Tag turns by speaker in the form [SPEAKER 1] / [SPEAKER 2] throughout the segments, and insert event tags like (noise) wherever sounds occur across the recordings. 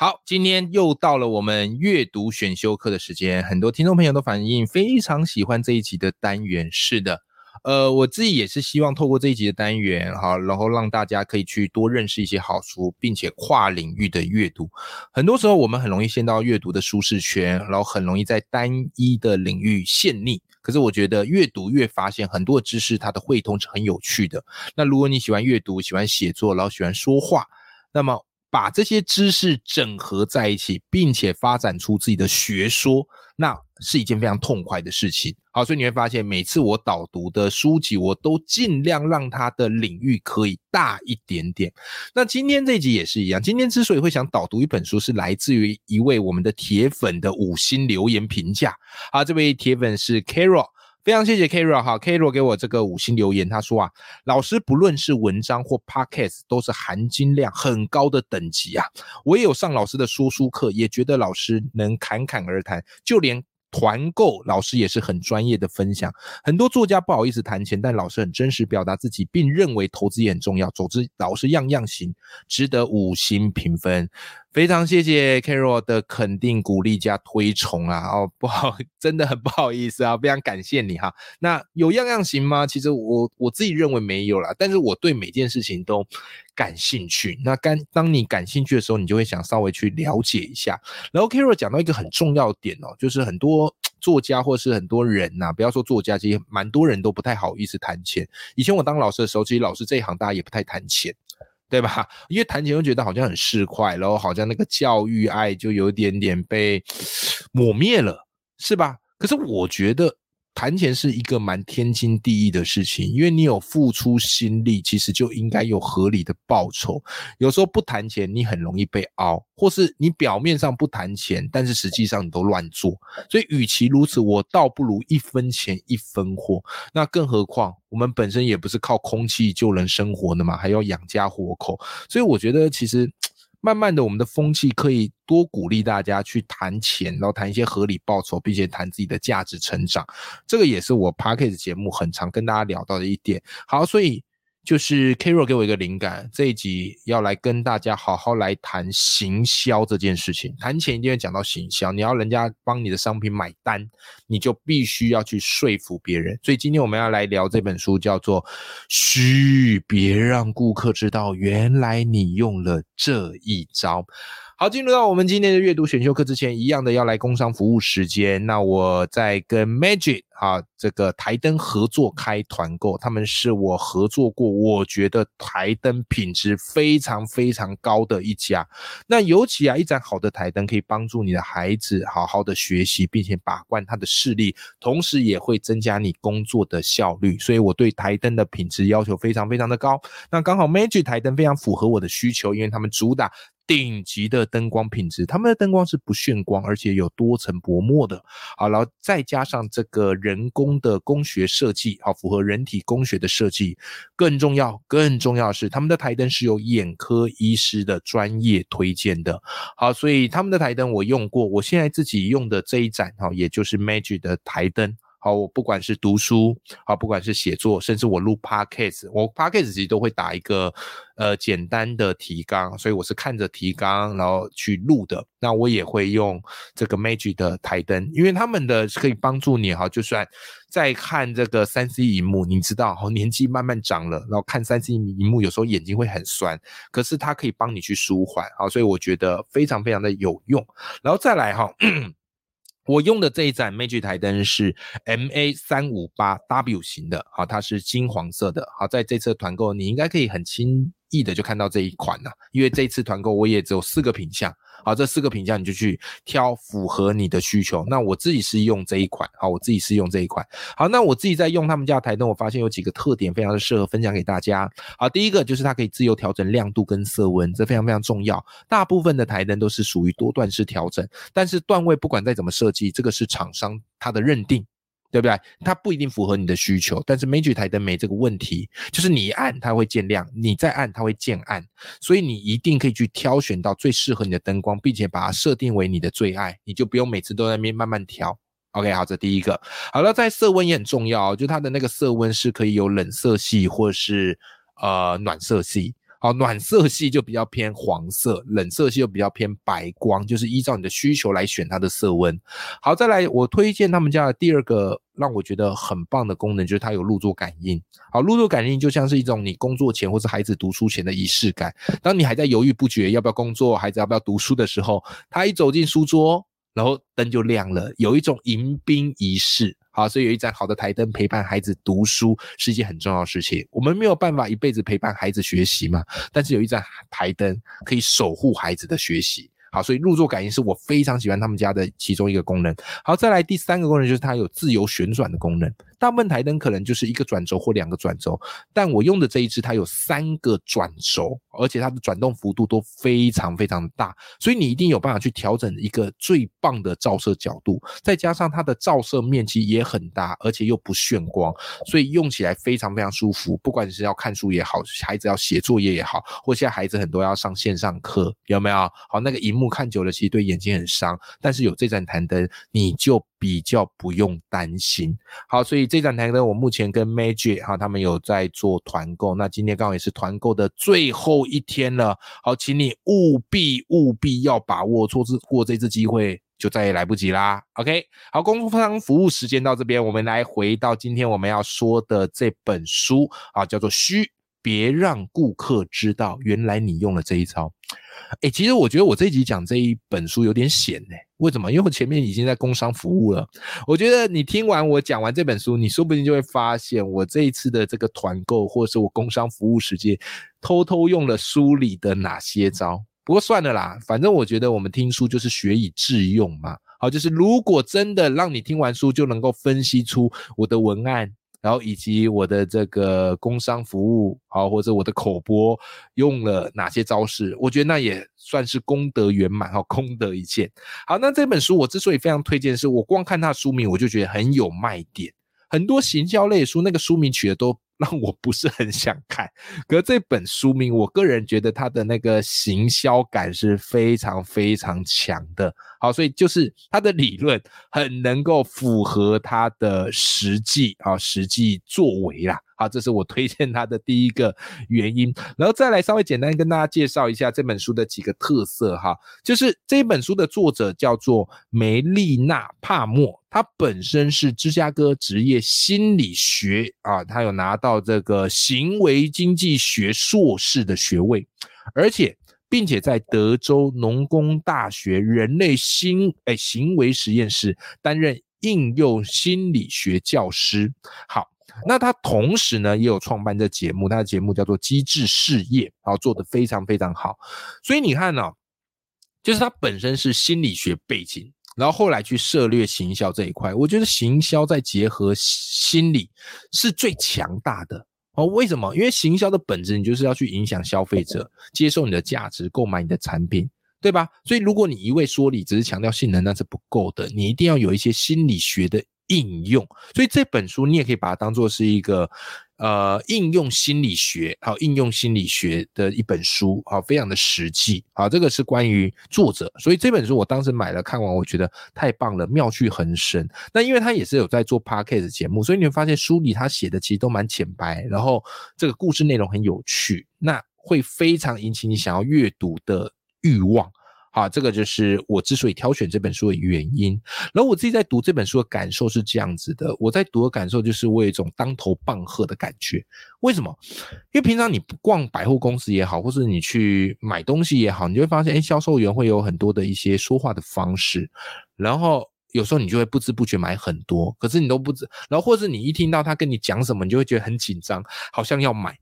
[SPEAKER 1] 好，今天又到了我们阅读选修课的时间，很多听众朋友都反映非常喜欢这一集的单元。是的，呃，我自己也是希望透过这一集的单元，好，然后让大家可以去多认识一些好书，并且跨领域的阅读。很多时候我们很容易陷到阅读的舒适圈，然后很容易在单一的领域陷溺。可是我觉得越读越发现很多知识它的汇通是很有趣的。那如果你喜欢阅读、喜欢写作，然后喜欢说话，那么。把这些知识整合在一起，并且发展出自己的学说，那是一件非常痛快的事情。好，所以你会发现，每次我导读的书籍，我都尽量让它的领域可以大一点点。那今天这集也是一样。今天之所以会想导读一本书，是来自于一位我们的铁粉的五星留言评价。好，这位铁粉是 Carol。非常谢谢 Karo 哈，Karo 给我这个五星留言，他说啊，老师不论是文章或 Podcast 都是含金量很高的等级啊。我也有上老师的说书课，也觉得老师能侃侃而谈，就连团购老师也是很专业的分享。很多作家不好意思谈钱，但老师很真实表达自己，并认为投资也很重要。总之，老师样样行，值得五星评分。非常谢谢 Carol 的肯定、鼓励加推崇啊！哦，不好，(laughs) 真的很不好意思啊，非常感谢你哈。那有样样行吗？其实我我自己认为没有啦，但是我对每件事情都感兴趣。那当当你感兴趣的时候，你就会想稍微去了解一下。然后 Carol 讲到一个很重要点哦，就是很多作家或是很多人呐，不要说作家，其实蛮多人都不太好意思谈钱。以前我当老师的时候，其实老师这一行大家也不太谈钱。对吧？(laughs) 因为谈钱又觉得好像很市侩，然后好像那个教育爱就有点点被 (sniffs) 抹灭了，是吧？可是我觉得。谈钱是一个蛮天经地义的事情，因为你有付出心力，其实就应该有合理的报酬。有时候不谈钱，你很容易被凹，或是你表面上不谈钱，但是实际上你都乱做。所以，与其如此，我倒不如一分钱一分货。那更何况，我们本身也不是靠空气就能生活的嘛，还要养家活口。所以，我觉得其实。慢慢的，我们的风气可以多鼓励大家去谈钱，然后谈一些合理报酬，并且谈自己的价值成长。这个也是我 p a c k a g e 节目很常跟大家聊到的一点。好，所以。就是 karol 给我一个灵感，这一集要来跟大家好好来谈行销这件事情。谈钱一定会讲到行销，你要人家帮你的商品买单，你就必须要去说服别人。所以今天我们要来聊这本书，叫做《嘘，别让顾客知道，原来你用了这一招》。好，进入到我们今天的阅读选修课之前，一样的要来工商服务时间。那我在跟 Magic 啊这个台灯合作开团购，他们是我合作过，我觉得台灯品质非常非常高的一家。那尤其啊，一盏好的台灯可以帮助你的孩子好好的学习，并且把关他的视力，同时也会增加你工作的效率。所以我对台灯的品质要求非常非常的高。那刚好 Magic 台灯非常符合我的需求，因为他们主打。顶级的灯光品质，他们的灯光是不炫光，而且有多层薄膜的。好，然后再加上这个人工的工学设计，好，符合人体工学的设计。更重要，更重要的是，他们的台灯是有眼科医师的专业推荐的。好，所以他们的台灯我用过，我现在自己用的这一盏，哈，也就是 Magic 的台灯。好，我不管是读书，好，不管是写作，甚至我录 podcast，我 podcast 其实都会打一个呃简单的提纲，所以我是看着提纲然后去录的。那我也会用这个 Magic 的台灯，因为他们的可以帮助你哈，就算在看这个三 C 荧幕，你知道哈，年纪慢慢长了，然后看三 C 荧幕有时候眼睛会很酸，可是它可以帮你去舒缓，好，所以我觉得非常非常的有用。然后再来哈。(clears throat) 我用的这一盏 Magic 台灯是 MA 三五八 W 型的，好，它是金黄色的，好，在这次团购你应该可以很轻易的就看到这一款了，因为这次团购我也只有四个品相，好，这四个品相你就去挑符合你的需求。那我自己是用这一款，好，我自己是用这一款。好，那我自己在用他们家台灯，我发现有几个特点非常的适合分享给大家。好，第一个就是它可以自由调整亮度跟色温，这非常非常重要。大部分的台灯都是属于多段式调整，但是段位不管再怎么设计，这个是厂商它的认定。对不对？它不一定符合你的需求，但是 Magic 台灯没这个问题，就是你按它会渐亮，你再按它会渐暗，所以你一定可以去挑选到最适合你的灯光，并且把它设定为你的最爱，你就不用每次都在那边慢慢调。OK，好，这第一个。好了，在色温也很重要，就它的那个色温是可以有冷色系或是呃暖色系。好，暖色系就比较偏黄色，冷色系就比较偏白光，就是依照你的需求来选它的色温。好，再来我推荐他们家的第二个让我觉得很棒的功能，就是它有入座感应。好，入座感应就像是一种你工作前或是孩子读书前的仪式感。当你还在犹豫不决要不要工作，孩子要不要读书的时候，他一走进书桌，然后灯就亮了，有一种迎宾仪式。好，所以有一盏好的台灯陪伴孩子读书是一件很重要的事情。我们没有办法一辈子陪伴孩子学习嘛，但是有一盏台灯可以守护孩子的学习。好，所以入座感应是我非常喜欢他们家的其中一个功能。好，再来第三个功能就是它有自由旋转的功能。大部分台灯可能就是一个转轴或两个转轴，但我用的这一支它有三个转轴，而且它的转动幅度都非常非常大，所以你一定有办法去调整一个最棒的照射角度，再加上它的照射面积也很大，而且又不眩光，所以用起来非常非常舒服。不管是要看书也好，孩子要写作业也好，或现在孩子很多要上线上课，有没有？好，那个荧幕看久了其实对眼睛很伤，但是有这盏台灯你就。比较不用担心，好，所以这盏台灯我目前跟 Magic 哈他们有在做团购，那今天刚好也是团购的最后一天了，好，请你务必务必要把握错次过这次机会，就再也来不及啦。OK，好，工商服务时间到这边，我们来回到今天我们要说的这本书啊，叫做《虚别让顾客知道原来你用了这一招》。哎，其实我觉得我这一集讲这一本书有点险呢。为什么？因为我前面已经在工商服务了。我觉得你听完我讲完这本书，你说不定就会发现我这一次的这个团购，或者是我工商服务时间，偷偷用了书里的哪些招。不过算了啦，反正我觉得我们听书就是学以致用嘛。好，就是如果真的让你听完书就能够分析出我的文案。然后以及我的这个工商服务，好或者我的口播用了哪些招式，我觉得那也算是功德圆满，哈，功德一件。好，那这本书我之所以非常推荐，是我光看它书名我就觉得很有卖点。很多行销类书那个书名取的都让我不是很想看，可是这本书名，我个人觉得它的那个行销感是非常非常强的。好，所以就是它的理论很能够符合它的实际啊，实际作为啦。好，这是我推荐它的第一个原因。然后再来稍微简单跟大家介绍一下这本书的几个特色哈，就是这本书的作者叫做梅丽娜帕默，她本身是芝加哥职业心理学啊，她有拿到这个行为经济学硕士的学位，而且。并且在德州农工大学人类心诶行为实验室担任应用心理学教师。好，那他同时呢也有创办这节目，他的节目叫做《机智事业》，然后做的非常非常好。所以你看呢，就是他本身是心理学背景，然后后来去涉猎行销这一块，我觉得行销再结合心理是最强大的。哦，为什么？因为行销的本质，你就是要去影响消费者接受你的价值，购买你的产品，对吧？所以，如果你一味说理，只是强调性能，那是不够的。你一定要有一些心理学的应用。所以这本书，你也可以把它当做是一个。呃，应用心理学，好，应用心理学的一本书，好，非常的实际，好，这个是关于作者，所以这本书我当时买了，看完我觉得太棒了，妙趣横生。那因为他也是有在做 podcast 节目，所以你会发现书里他写的其实都蛮浅白，然后这个故事内容很有趣，那会非常引起你想要阅读的欲望。好，这个就是我之所以挑选这本书的原因。然后我自己在读这本书的感受是这样子的：我在读的感受就是我有一种当头棒喝的感觉。为什么？因为平常你不逛百货公司也好，或是你去买东西也好，你就会发现，哎，销售员会有很多的一些说话的方式，然后有时候你就会不知不觉买很多，可是你都不知，然后或是你一听到他跟你讲什么，你就会觉得很紧张，好像要买。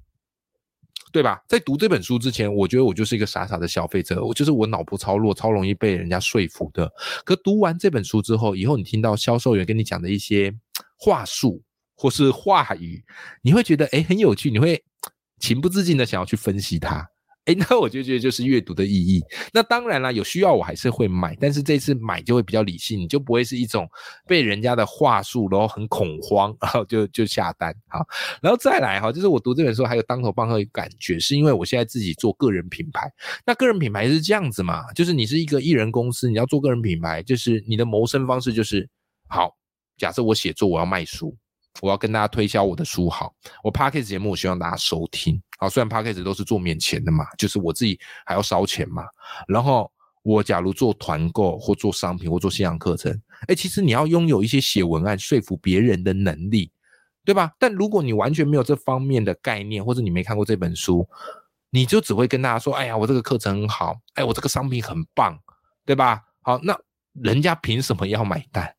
[SPEAKER 1] 对吧？在读这本书之前，我觉得我就是一个傻傻的消费者，我就是我脑波超弱，超容易被人家说服的。可读完这本书之后，以后你听到销售员跟你讲的一些话术或是话语，你会觉得诶很有趣，你会情不自禁的想要去分析它。哎，(laughs) 那我就觉得就是阅读的意义。那当然啦，有需要我还是会买，但是这次买就会比较理性，你就不会是一种被人家的话术，然后很恐慌，然后就就下单。好，然后再来哈，就是我读这本书还有当头棒喝的感觉，是因为我现在自己做个人品牌。那个人品牌是这样子嘛？就是你是一个艺人公司，你要做个人品牌，就是你的谋生方式就是好。假设我写作，我要卖书。我要跟大家推销我的书，好，我 p a c k a g e 节目，我希望大家收听，好，虽然 p a c k a g e 都是做免钱的嘛，就是我自己还要烧钱嘛。然后我假如做团购或做商品或做线上课程，哎，其实你要拥有一些写文案说服别人的能力，对吧？但如果你完全没有这方面的概念，或者你没看过这本书，你就只会跟大家说，哎呀，我这个课程很好，哎，我这个商品很棒，对吧？好，那人家凭什么要买单？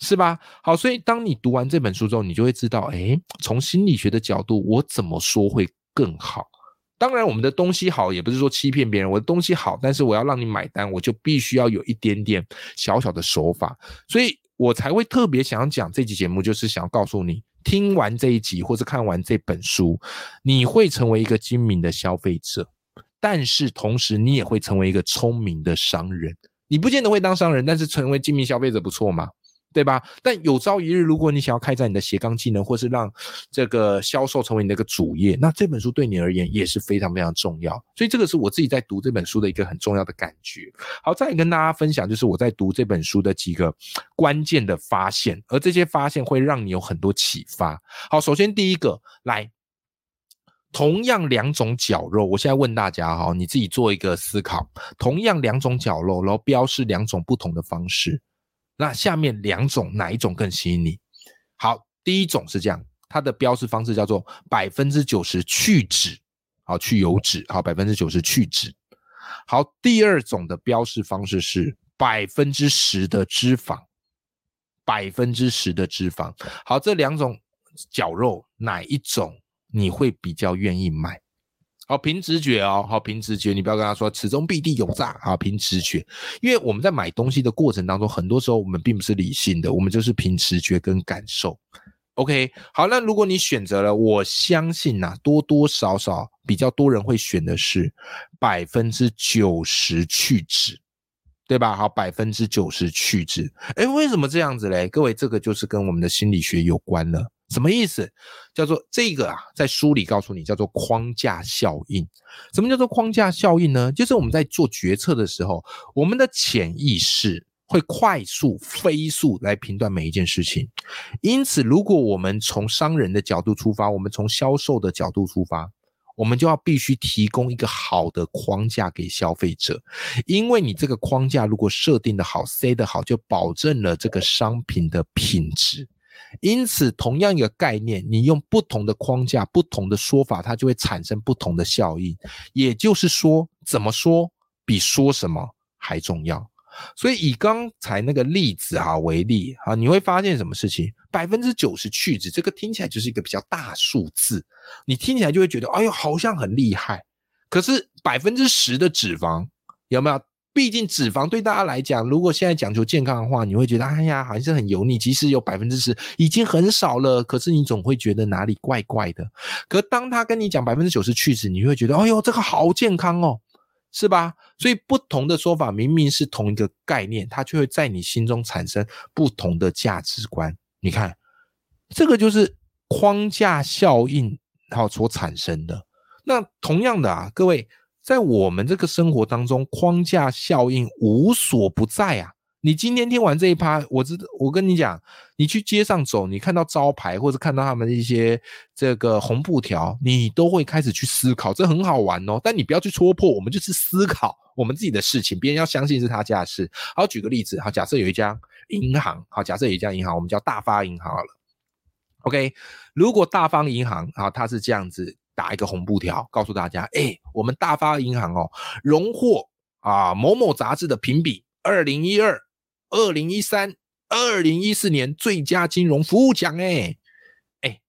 [SPEAKER 1] 是吧？好，所以当你读完这本书之后，你就会知道，哎，从心理学的角度，我怎么说会更好？当然，我们的东西好，也不是说欺骗别人，我的东西好，但是我要让你买单，我就必须要有一点点小小的手法，所以我才会特别想讲这集节目，就是想要告诉你，听完这一集或者看完这本书，你会成为一个精明的消费者，但是同时你也会成为一个聪明的商人。你不见得会当商人，但是成为精明消费者不错嘛？对吧？但有朝一日，如果你想要开展你的斜杠技能，或是让这个销售成为你的一个主业，那这本书对你而言也是非常非常重要。所以这个是我自己在读这本书的一个很重要的感觉。好，再跟大家分享，就是我在读这本书的几个关键的发现，而这些发现会让你有很多启发。好，首先第一个，来，同样两种绞肉，我现在问大家哈，你自己做一个思考，同样两种绞肉，然后标示两种不同的方式。那下面两种哪一种更吸引你？好，第一种是这样，它的标示方式叫做百分之九十去脂，好去油脂，好百分之九十去脂。好，第二种的标示方式是百分之十的脂肪，百分之十的脂肪。好，这两种绞肉哪一种你会比较愿意买？好，凭直觉哦，好，凭直觉，你不要跟他说此中必定有诈啊，凭直觉，因为我们在买东西的过程当中，很多时候我们并不是理性的，我们就是凭直觉跟感受。OK，好，那如果你选择了，我相信呐，多多少少比较多人会选的是百分之九十去脂，对吧？好，百分之九十去脂，哎，为什么这样子嘞？各位，这个就是跟我们的心理学有关了。什么意思？叫做这个啊，在书里告诉你叫做框架效应。什么叫做框架效应呢？就是我们在做决策的时候，我们的潜意识会快速、飞速来评断每一件事情。因此，如果我们从商人的角度出发，我们从销售的角度出发，我们就要必须提供一个好的框架给消费者。因为你这个框架如果设定的好、塞的好，就保证了这个商品的品质。因此，同样一个概念，你用不同的框架、不同的说法，它就会产生不同的效应。也就是说，怎么说比说什么还重要。所以，以刚才那个例子哈为例哈，你会发现什么事情？百分之九十去脂，这个听起来就是一个比较大数字，你听起来就会觉得，哎呦，好像很厉害。可是百分之十的脂肪有没有？毕竟脂肪对大家来讲，如果现在讲究健康的话，你会觉得哎呀，好像是很油腻。即使有百分之十，已经很少了，可是你总会觉得哪里怪怪的。可当他跟你讲百分之九十去脂，你会觉得哎呦，这个好健康哦，是吧？所以不同的说法，明明是同一个概念，它却会在你心中产生不同的价值观。你看，这个就是框架效应好所产生的。那同样的啊，各位。在我们这个生活当中，框架效应无所不在啊！你今天听完这一趴，我知道，我跟你讲，你去街上走，你看到招牌或者看到他们一些这个红布条，你都会开始去思考，这很好玩哦。但你不要去戳破，我们就是思考我们自己的事情，别人要相信是他家的事。好，举个例子，好，假设有一家银行，好，假设有一家银行，我们叫大发银行好了。OK，如果大方银行，好，它是这样子。打一个红布条，告诉大家，哎，我们大发银行哦，荣获啊某某杂志的评比，二零一二、二零一三、二零一四年最佳金融服务奖，哎，哎，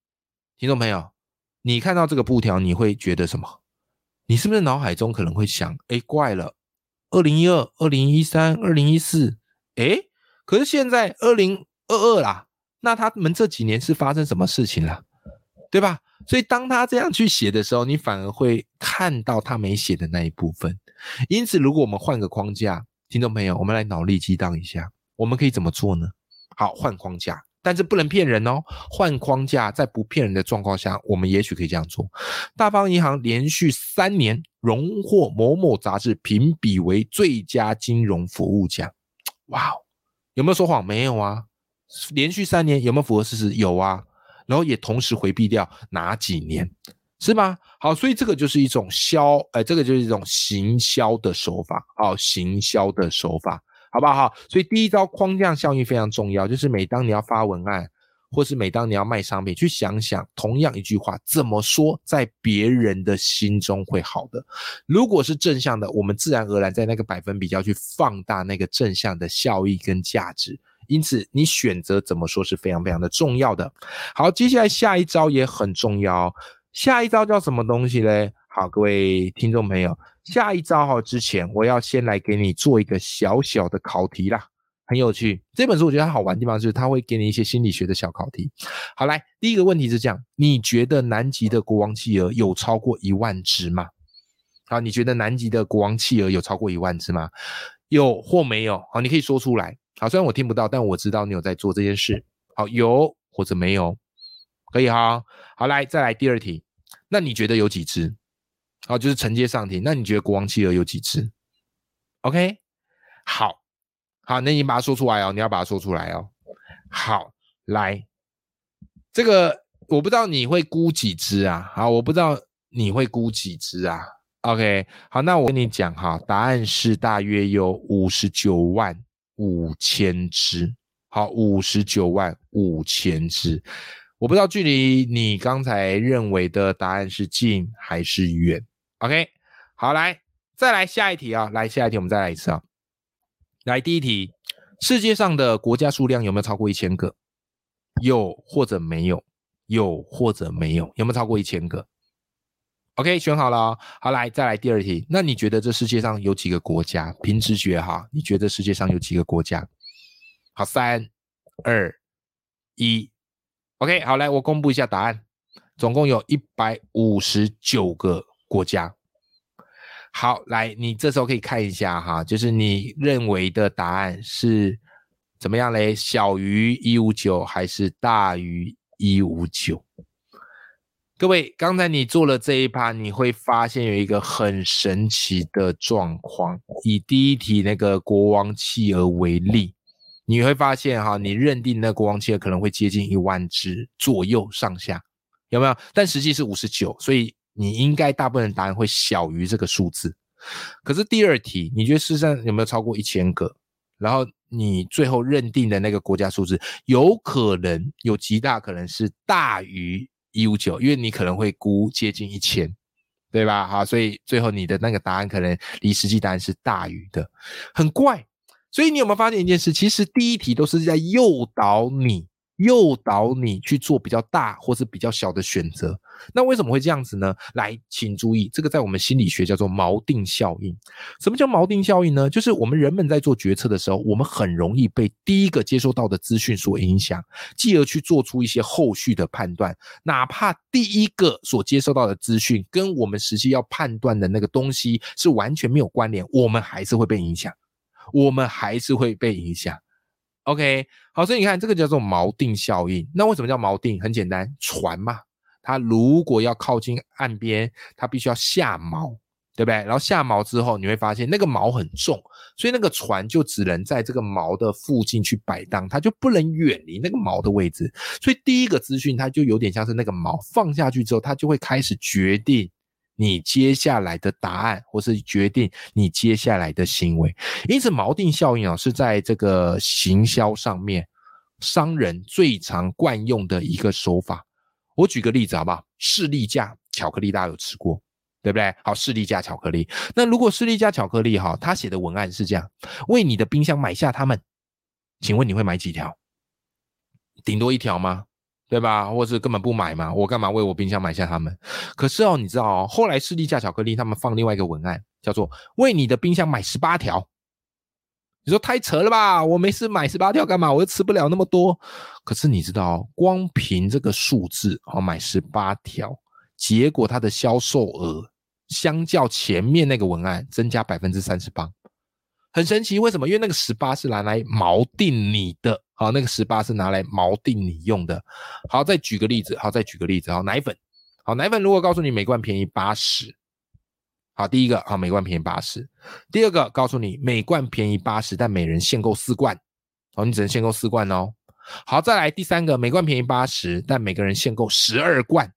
[SPEAKER 1] 听众朋友，你看到这个布条，你会觉得什么？你是不是脑海中可能会想，哎，怪了，二零一二、二零一三、二零一四，哎，可是现在二零二二啦，那他们这几年是发生什么事情了，对吧？所以当他这样去写的时候，你反而会看到他没写的那一部分。因此，如果我们换个框架，听众朋友，我们来脑力激荡一下，我们可以怎么做呢？好，换框架。但是不能骗人哦，换框架，在不骗人的状况下，我们也许可以这样做。大方银行连续三年荣获某某杂志评比为最佳金融服务奖，哇哦，有没有说谎？没有啊，连续三年有没有符合事实？有啊，然后也同时回避掉哪几年，是吗？好，所以这个就是一种销，哎，这个就是一种行销的手法，好，行销的手法。好不好？所以第一招框架效应非常重要，就是每当你要发文案，或是每当你要卖商品，去想想同样一句话怎么说，在别人的心中会好的。如果是正向的，我们自然而然在那个百分比要去放大那个正向的效益跟价值。因此，你选择怎么说是非常非常的重要的。好，接下来下一招也很重要，下一招叫什么东西嘞？好，各位听众朋友。下一招哈，之前我要先来给你做一个小小的考题啦，很有趣。这本书我觉得它好玩的地方就是它会给你一些心理学的小考题。好，来第一个问题是这样：你觉得南极的国王企鹅有超过一万只吗？好，你觉得南极的国王企鹅有超过一万只吗？有或没有？好，你可以说出来。好，虽然我听不到，但我知道你有在做这件事。好，有或者没有？可以哈。好，来再来第二题。那你觉得有几只？好，就是承接上题。那你觉得国王企鹅有几只？OK，好，好，那你把它说出来哦，你要把它说出来哦。好，来，这个我不知道你会估几只啊？好，我不知道你会估几只啊？OK，好，那我跟你讲哈，答案是大约有五十九万五千只。好，五十九万五千只。我不知道距离你刚才认为的答案是近还是远。OK，好，来，再来下一题啊！来下一题，我们再来一次啊！来第一题，世界上的国家数量有没有超过一千个？有或者没有？有或者没有？有没有超过一千个？OK，选好了。好，来再来第二题。那你觉得这世界上有几个国家？凭直觉哈，你觉得世界上有几个国家？好，三、二、一，OK，好，来我公布一下答案，总共有一百五十九个。国家，好，来，你这时候可以看一下哈，就是你认为的答案是怎么样嘞？小于一五九还是大于一五九？各位，刚才你做了这一趴，你会发现有一个很神奇的状况。以第一题那个国王企鹅为例，你会发现哈，你认定那国王企鹅可能会接近一万只左右上下，有没有？但实际是五十九，所以。你应该大部分答案会小于这个数字，可是第二题，你觉得世上有没有超过一千个？然后你最后认定的那个国家数字，有可能有极大可能是大于一五九，因为你可能会估接近一千，对吧？好，所以最后你的那个答案可能离实际答案是大于的，很怪。所以你有没有发现一件事？其实第一题都是在诱导你。诱导你去做比较大或是比较小的选择，那为什么会这样子呢？来，请注意，这个在我们心理学叫做锚定效应。什么叫锚定效应呢？就是我们人们在做决策的时候，我们很容易被第一个接收到的资讯所影响，继而去做出一些后续的判断。哪怕第一个所接收到的资讯跟我们实际要判断的那个东西是完全没有关联，我们还是会被影响，我们还是会被影响。OK，好，所以你看这个叫做锚定效应。那为什么叫锚定？很简单，船嘛，它如果要靠近岸边，它必须要下锚，对不对？然后下锚之后，你会发现那个锚很重，所以那个船就只能在这个锚的附近去摆荡，它就不能远离那个锚的位置。所以第一个资讯，它就有点像是那个锚放下去之后，它就会开始决定。你接下来的答案，或是决定你接下来的行为，因此锚定效应啊，是在这个行销上面，商人最常惯用的一个手法。我举个例子好不好？士力架巧克力大家有吃过，对不对？好，士力架巧克力。那如果士力架巧克力哈，他写的文案是这样：为你的冰箱买下它们，请问你会买几条？顶多一条吗？对吧？或是根本不买嘛，我干嘛为我冰箱买下他们？可是哦，你知道哦，后来士力架巧克力他们放另外一个文案，叫做为你的冰箱买十八条。你说太扯了吧？我没事买十八条干嘛？我又吃不了那么多。可是你知道，光凭这个数字哦，买十八条，结果它的销售额相较前面那个文案增加百分之三十八，很神奇。为什么？因为那个十八是拿来锚定你的，好，那个十八是拿来锚定你用的。好，再举个例子，好，再举个例子，好，奶粉，好，奶粉如果告诉你每罐便宜八十。好，第一个啊，每罐便宜八十。第二个，告诉你每罐便宜八十，但每人限购四罐。哦，你只能限购四罐哦。好，再来第三个，每罐便宜八十，但每个人限购十二罐。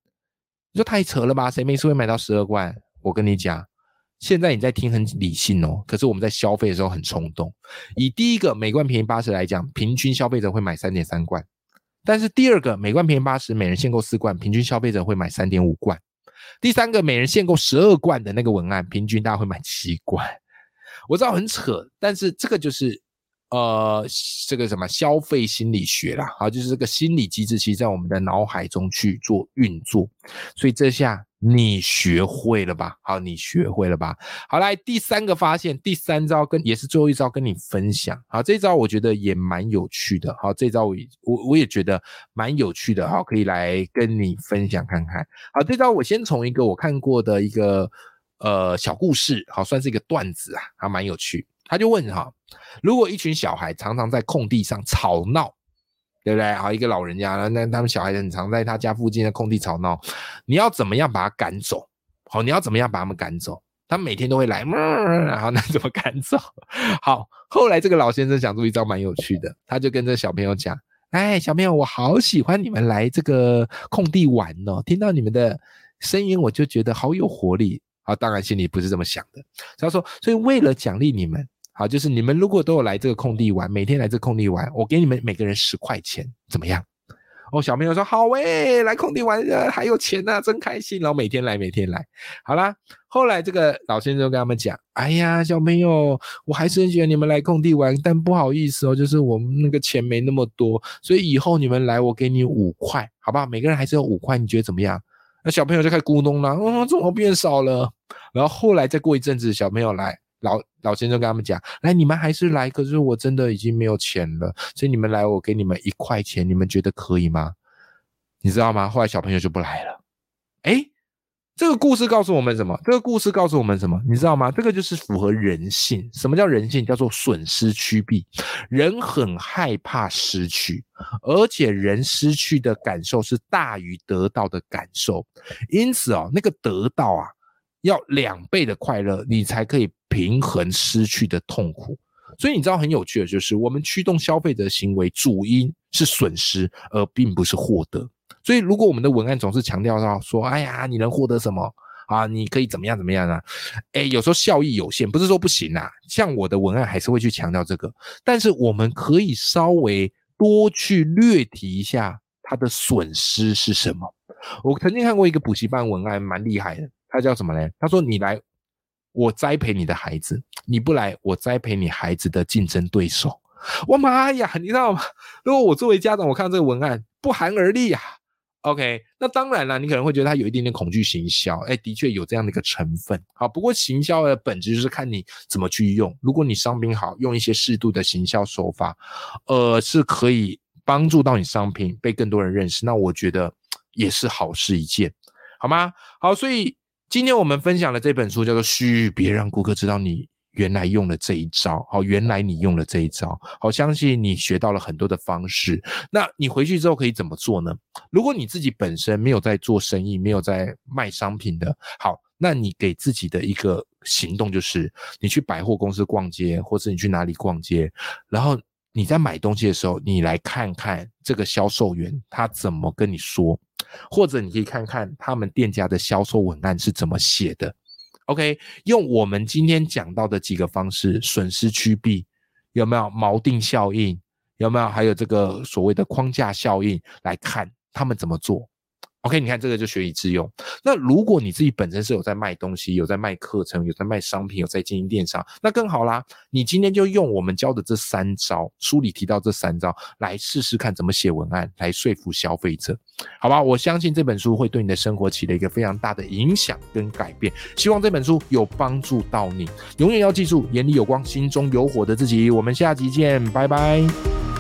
[SPEAKER 1] 你说太扯了吧？谁没事会买到十二罐？我跟你讲，现在你在听很理性哦，可是我们在消费的时候很冲动。以第一个每罐便宜八十来讲，平均消费者会买三点三罐。但是第二个每罐便宜八十，每人限购四罐，平均消费者会买三点五罐。第三个每人限购十二罐的那个文案，平均大家会买七罐。我知道很扯，但是这个就是呃，这个什么消费心理学啦，好，就是这个心理机制，其实在我们的脑海中去做运作，所以这下。你学会了吧？好，你学会了吧？好，来第三个发现，第三招跟也是最后一招跟你分享。好，这招我觉得也蛮有趣的。好，这招我我我也觉得蛮有趣的。好，可以来跟你分享看看。好，这招我先从一个我看过的一个呃小故事，好，算是一个段子啊，还蛮有趣。他就问哈，如果一群小孩常常在空地上吵闹。对不对？好，一个老人家，那他们小孩很常在他家附近的空地吵闹，你要怎么样把他赶走？好，你要怎么样把他们赶走？他每天都会来，(laughs) 然后那怎么赶走？好，后来这个老先生想出一招蛮有趣的，他就跟这小朋友讲：“哎，小朋友，我好喜欢你们来这个空地玩哦，听到你们的声音，我就觉得好有活力。”好，当然心里不是这么想的。他说：“所以为了奖励你们。”好，就是你们如果都有来这个空地玩，每天来这空地玩，我给你们每个人十块钱，怎么样？哦，小朋友说好诶，来空地玩还有钱呢，真开心。然后每天来，每天来，好啦。后来这个老先生跟他们讲：“哎呀，小朋友，我还是很喜欢你们来空地玩，但不好意思哦，就是我们那个钱没那么多，所以以后你们来，我给你五块，好不好？每个人还是有五块，你觉得怎么样？”那小朋友就开始咕哝了：“嗯，怎么变少了？”然后后来再过一阵子，小朋友来。老老先生跟他们讲：“来，你们还是来，可是我真的已经没有钱了，所以你们来，我给你们一块钱，你们觉得可以吗？你知道吗？后来小朋友就不来了。哎，这个故事告诉我们什么？这个故事告诉我们什么？你知道吗？这个就是符合人性。什么叫人性？叫做损失趋避。人很害怕失去，而且人失去的感受是大于得到的感受。因此哦，那个得到啊，要两倍的快乐，你才可以。”平衡失去的痛苦，所以你知道很有趣的，就是我们驱动消费者行为主因是损失，而并不是获得。所以如果我们的文案总是强调到说，哎呀，你能获得什么啊？你可以怎么样怎么样啊？哎，有时候效益有限，不是说不行啊。像我的文案还是会去强调这个，但是我们可以稍微多去略提一下它的损失是什么。我曾经看过一个补习班文案，蛮厉害的，他叫什么呢？他说你来。我栽培你的孩子，你不来，我栽培你孩子的竞争对手。我妈呀，你知道吗？如果我作为家长，我看到这个文案，不寒而栗啊。OK，那当然了，你可能会觉得他有一点点恐惧行销，哎，的确有这样的一个成分。好，不过行销的本质就是看你怎么去用。如果你商品好，用一些适度的行销手法，呃，是可以帮助到你商品被更多人认识，那我觉得也是好事一件，好吗？好，所以。今天我们分享的这本书叫做《嘘，别让顾客知道你原来用了这一招》。好，原来你用了这一招。好，相信你学到了很多的方式。那你回去之后可以怎么做呢？如果你自己本身没有在做生意，没有在卖商品的，好，那你给自己的一个行动就是，你去百货公司逛街，或者你去哪里逛街，然后你在买东西的时候，你来看看这个销售员他怎么跟你说。或者你可以看看他们店家的销售文案是怎么写的。OK，用我们今天讲到的几个方式，损失趋避有没有锚定效应？有没有？还有这个所谓的框架效应来看他们怎么做？OK，你看这个就学以致用。那如果你自己本身是有在卖东西，有在卖课程，有在卖商品，有在经营电商，那更好啦。你今天就用我们教的这三招，书里提到这三招来试试看怎么写文案，来说服消费者，好吧？我相信这本书会对你的生活起了一个非常大的影响跟改变。希望这本书有帮助到你。永远要记住，眼里有光，心中有火的自己。我们下集见，拜拜。